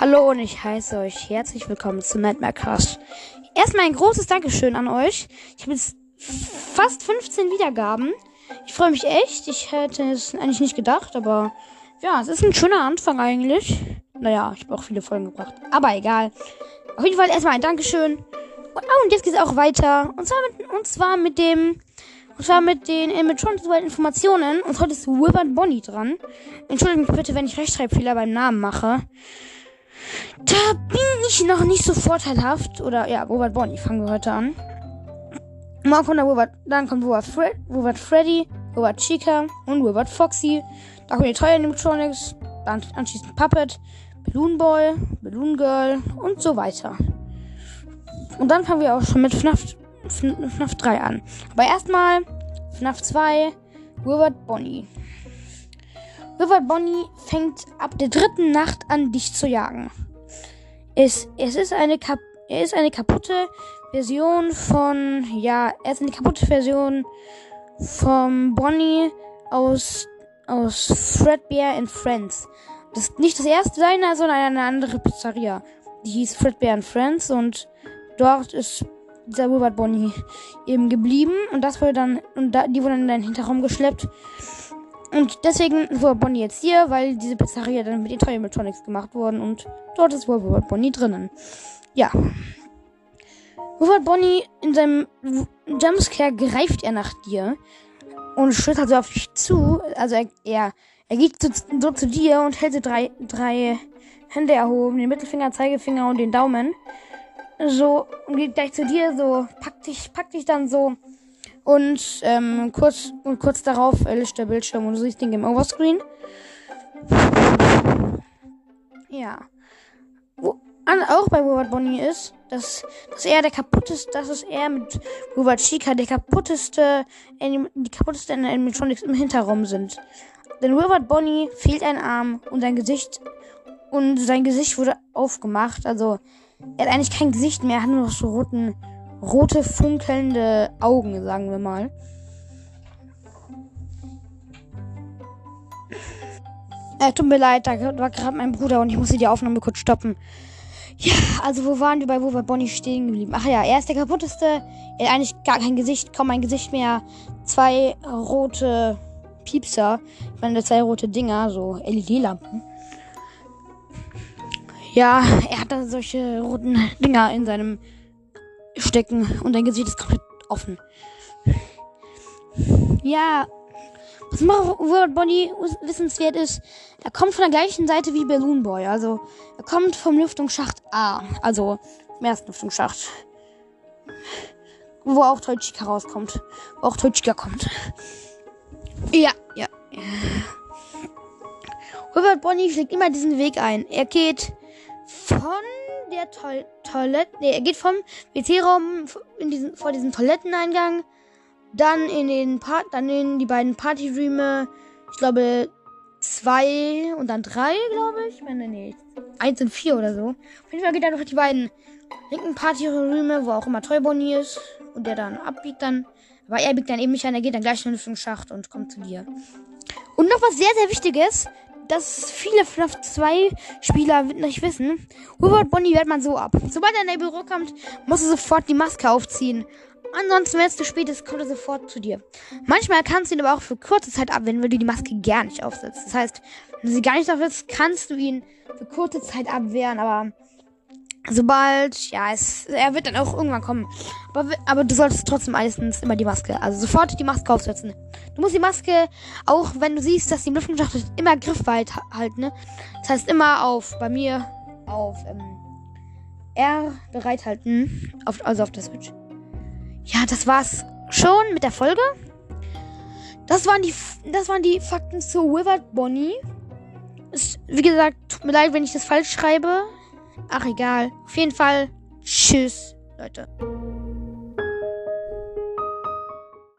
Hallo und ich heiße euch herzlich willkommen zu Nightmare Cast. Erstmal ein großes Dankeschön an euch. Ich habe jetzt fast 15 Wiedergaben. Ich freue mich echt. Ich hätte es eigentlich nicht gedacht, aber ja, es ist ein schöner Anfang eigentlich. Naja, ich habe auch viele Folgen gebracht. Aber egal. Auf jeden Fall erstmal ein Dankeschön. Und, oh, und jetzt geht es auch weiter. Und zwar mit, und zwar mit dem und zwar mit den Animatronics äh, Informationen. Und heute ist Wilbert Bonnie dran. Entschuldigt mich bitte, wenn ich Rechtschreibfehler beim Namen mache. Da bin ich noch nicht so vorteilhaft. Oder ja, Robert Bonnie fangen wir heute an. Morgen kommt Robert, dann kommt Robert, Fred, Robert Freddy, Robert Chica und Robert Foxy. Da kommen die teuren Animatronics, dann anschließend Puppet, Balloon Boy, Balloon Girl und so weiter. Und dann fangen wir auch schon mit FNAF, FNAF 3 an. Aber erstmal FNAF 2, Wilbert Bonnie. Wilbert Bonnie fängt ab der dritten Nacht an, dich zu jagen. Es, es ist eine Kap er ist eine kaputte Version von, ja, er ist eine kaputte Version vom Bonnie aus, aus Fredbear and Friends. Das ist nicht das erste seiner, sondern eine andere Pizzeria. Die hieß Fredbear and Friends und dort ist dieser Wilbert Bonnie eben geblieben und das wurde dann, und da, die wurde dann in den Hinterraum geschleppt und deswegen war Bonnie jetzt hier, weil diese Pizzeria dann mit den Toy Electronics gemacht worden und dort ist wohl Bonnie drinnen. Ja. Robert Bonnie in seinem Jumpscare greift er nach dir und schlittert so auf dich zu. Also er, er, er geht so, so zu dir und hält drei, drei Hände erhoben, den Mittelfinger, Zeigefinger und den Daumen. So, und geht gleich zu dir, so, packt dich, packt dich dann so und ähm, kurz, und kurz darauf erlischt der Bildschirm und du siehst den Game Over Screen. Ja. Wo, an, auch bei Robert Bonnie ist, dass, dass er der kaputteste, dass es er mit Robert Chica der kaputteste, die kaputteste Animatronics im Hinterraum sind. Denn Robert Bonnie fehlt ein Arm und sein Gesicht und sein Gesicht wurde aufgemacht. Also er hat eigentlich kein Gesicht mehr, er hat nur noch so roten rote funkelnde Augen, sagen wir mal. Äh, tut mir leid, da war gerade mein Bruder und ich musste die Aufnahme kurz stoppen. Ja, also wo waren wir bei wo war Bonnie stehen geblieben? Ach ja, er ist der kaputteste. Er hat eigentlich gar kein Gesicht, kaum ein Gesicht mehr. Zwei rote Piepser. Ich meine, zwei rote Dinger, so LED-Lampen. Ja, er hat da solche roten Dinger in seinem stecken und dein Gesicht ist komplett offen. Ja, was World Bonnie wissenswert ist, er kommt von der gleichen Seite wie Balloon Boy. Also, er kommt vom Lüftungsschacht A. Also, vom ersten Lüftungsschacht. Wo auch Toichika rauskommt. Wo auch Toichika kommt. Ja. ja. Robert Bonnie schlägt immer diesen Weg ein. Er geht von der Toil Toilette. Nee, er geht vom WC-Raum in diesen, vor diesem Toiletteneingang. Dann in den Part, dann in die beiden Partyräume. Ich glaube zwei und dann drei, glaube ich. Ich meine, nee, eins und vier oder so. Auf jeden Fall geht er durch die beiden linken Partyräume, wo auch immer Toy Bonnie ist. Und der dann abbiegt dann. Aber er biegt dann eben nicht an, er geht dann gleich in den Schacht und kommt zu dir. Und noch was sehr, sehr Wichtiges dass viele FNAF 2 Spieler nicht wissen. Robert Bonnie wehrt man so ab. Sobald er in dein Büro kommt, musst du sofort die Maske aufziehen. Ansonsten, wenn es zu spät ist, kommt er sofort zu dir. Manchmal kannst du ihn aber auch für kurze Zeit abwenden, wenn du die Maske gar nicht aufsetzt. Das heißt, wenn du sie gar nicht aufsetzt, kannst du ihn für kurze Zeit abwehren, aber sobald, ja, es, er wird dann auch irgendwann kommen. Aber, aber du solltest trotzdem meistens immer die Maske, also sofort die Maske aufsetzen. Du musst die Maske, auch wenn du siehst, dass die Lüftungsschacht immer griffweit halten, ne? Das heißt immer auf, bei mir, auf ähm, R bereithalten, auf, also auf der Switch. Ja, das war's schon mit der Folge. Das waren die, das waren die Fakten zu Withered Bonnie. Ist, wie gesagt, tut mir leid, wenn ich das falsch schreibe. Ach egal. Auf jeden Fall. Tschüss, Leute.